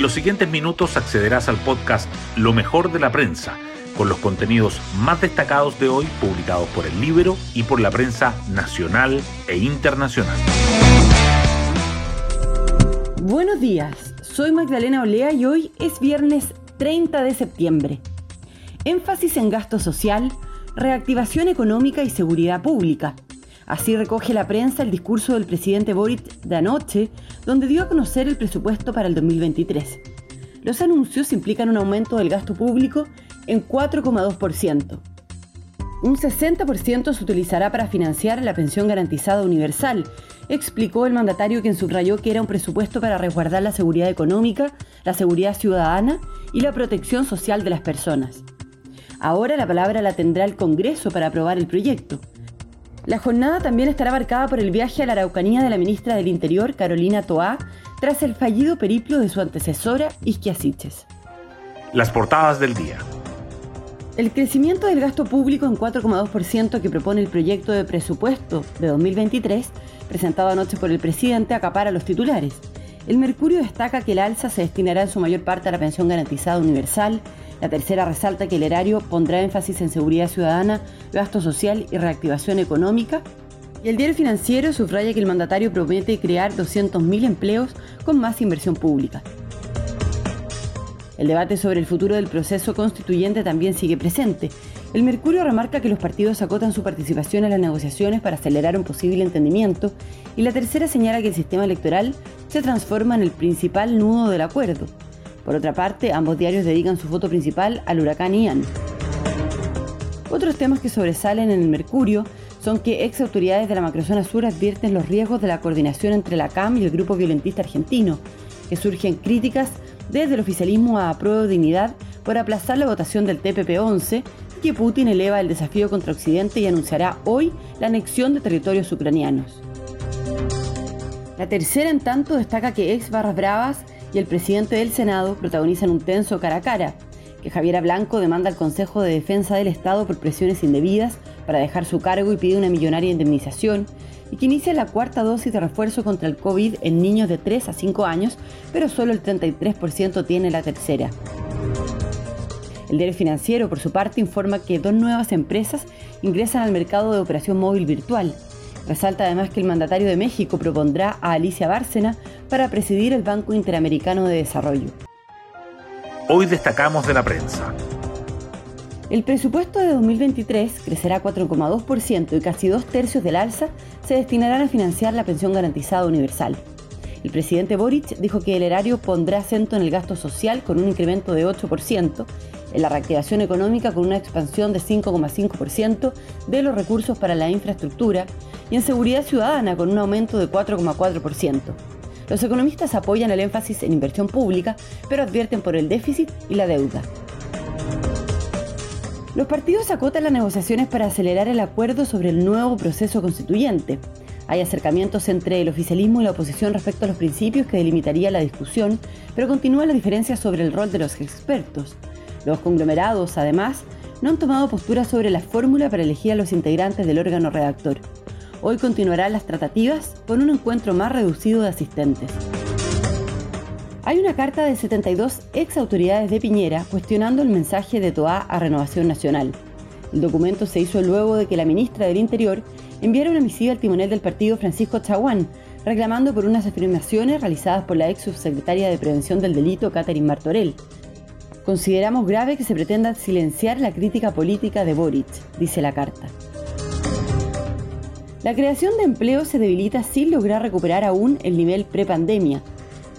En los siguientes minutos accederás al podcast Lo mejor de la prensa, con los contenidos más destacados de hoy publicados por el libro y por la prensa nacional e internacional. Buenos días, soy Magdalena Olea y hoy es viernes 30 de septiembre. Énfasis en gasto social, reactivación económica y seguridad pública. Así recoge la prensa el discurso del presidente Boric de anoche, donde dio a conocer el presupuesto para el 2023. Los anuncios implican un aumento del gasto público en 4,2%. Un 60% se utilizará para financiar la pensión garantizada universal, explicó el mandatario quien subrayó que era un presupuesto para resguardar la seguridad económica, la seguridad ciudadana y la protección social de las personas. Ahora la palabra la tendrá el Congreso para aprobar el proyecto. La jornada también estará marcada por el viaje a la Araucanía de la ministra del Interior, Carolina Toá, tras el fallido periplo de su antecesora, Isquia Siches. Las portadas del día. El crecimiento del gasto público en 4,2% que propone el proyecto de presupuesto de 2023, presentado anoche por el presidente, acapara a los titulares. El Mercurio destaca que el alza se destinará en su mayor parte a la pensión garantizada universal. La tercera resalta que el erario pondrá énfasis en seguridad ciudadana, gasto social y reactivación económica. Y el diario financiero subraya que el mandatario promete crear 200.000 empleos con más inversión pública. El debate sobre el futuro del proceso constituyente también sigue presente. El Mercurio remarca que los partidos acotan su participación en las negociaciones para acelerar un posible entendimiento y la tercera señala que el sistema electoral se transforma en el principal nudo del acuerdo. Por otra parte, ambos diarios dedican su foto principal al huracán Ian. Otros temas que sobresalen en el Mercurio son que ex autoridades de la macrozona sur advierten los riesgos de la coordinación entre la CAM y el grupo violentista argentino, que surgen críticas desde el oficialismo a Prueba de Dignidad por aplazar la votación del TPP-11 y que Putin eleva el desafío contra Occidente y anunciará hoy la anexión de territorios ucranianos. La tercera, en tanto, destaca que ex Barras Bravas y el presidente del Senado protagonizan un tenso cara a cara, que Javiera Blanco demanda al Consejo de Defensa del Estado por presiones indebidas para dejar su cargo y pide una millonaria indemnización, y que inicia la cuarta dosis de refuerzo contra el COVID en niños de 3 a 5 años, pero solo el 33% tiene la tercera. El diario financiero, por su parte, informa que dos nuevas empresas ingresan al mercado de operación móvil virtual. Resalta además que el mandatario de México propondrá a Alicia Bárcena para presidir el Banco Interamericano de Desarrollo. Hoy destacamos de la prensa. El presupuesto de 2023 crecerá 4,2% y casi dos tercios del alza se destinarán a financiar la pensión garantizada universal. El presidente Boric dijo que el erario pondrá acento en el gasto social con un incremento de 8%, en la reactivación económica con una expansión de 5,5% de los recursos para la infraestructura y en seguridad ciudadana con un aumento de 4,4%. Los economistas apoyan el énfasis en inversión pública, pero advierten por el déficit y la deuda. Los partidos acotan las negociaciones para acelerar el acuerdo sobre el nuevo proceso constituyente. Hay acercamientos entre el oficialismo y la oposición respecto a los principios que delimitaría la discusión, pero continúa la diferencia sobre el rol de los expertos. Los conglomerados, además, no han tomado postura sobre la fórmula para elegir a los integrantes del órgano redactor. Hoy continuarán las tratativas con un encuentro más reducido de asistentes. Hay una carta de 72 ex autoridades de Piñera cuestionando el mensaje de Toa a Renovación Nacional. El documento se hizo luego de que la ministra del Interior enviara una misiva al timonel del partido Francisco Chaguán, reclamando por unas afirmaciones realizadas por la ex subsecretaria de Prevención del Delito, Catherine Martorell. Consideramos grave que se pretenda silenciar la crítica política de Boric, dice la carta. La creación de empleo se debilita sin lograr recuperar aún el nivel prepandemia,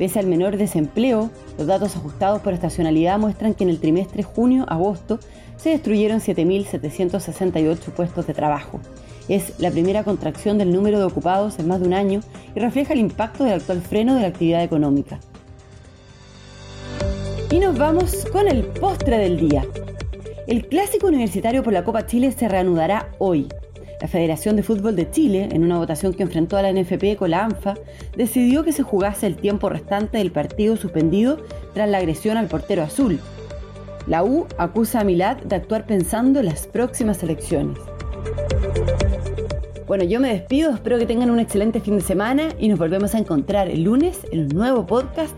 Pese al menor desempleo, los datos ajustados por estacionalidad muestran que en el trimestre junio-agosto se destruyeron 7.768 puestos de trabajo. Es la primera contracción del número de ocupados en más de un año y refleja el impacto del actual freno de la actividad económica. Y nos vamos con el postre del día. El clásico universitario por la Copa Chile se reanudará hoy, la Federación de Fútbol de Chile, en una votación que enfrentó a la NFP con la ANFA, decidió que se jugase el tiempo restante del partido suspendido tras la agresión al portero azul. La U acusa a Milad de actuar pensando en las próximas elecciones. Bueno, yo me despido, espero que tengan un excelente fin de semana y nos volvemos a encontrar el lunes en un nuevo podcast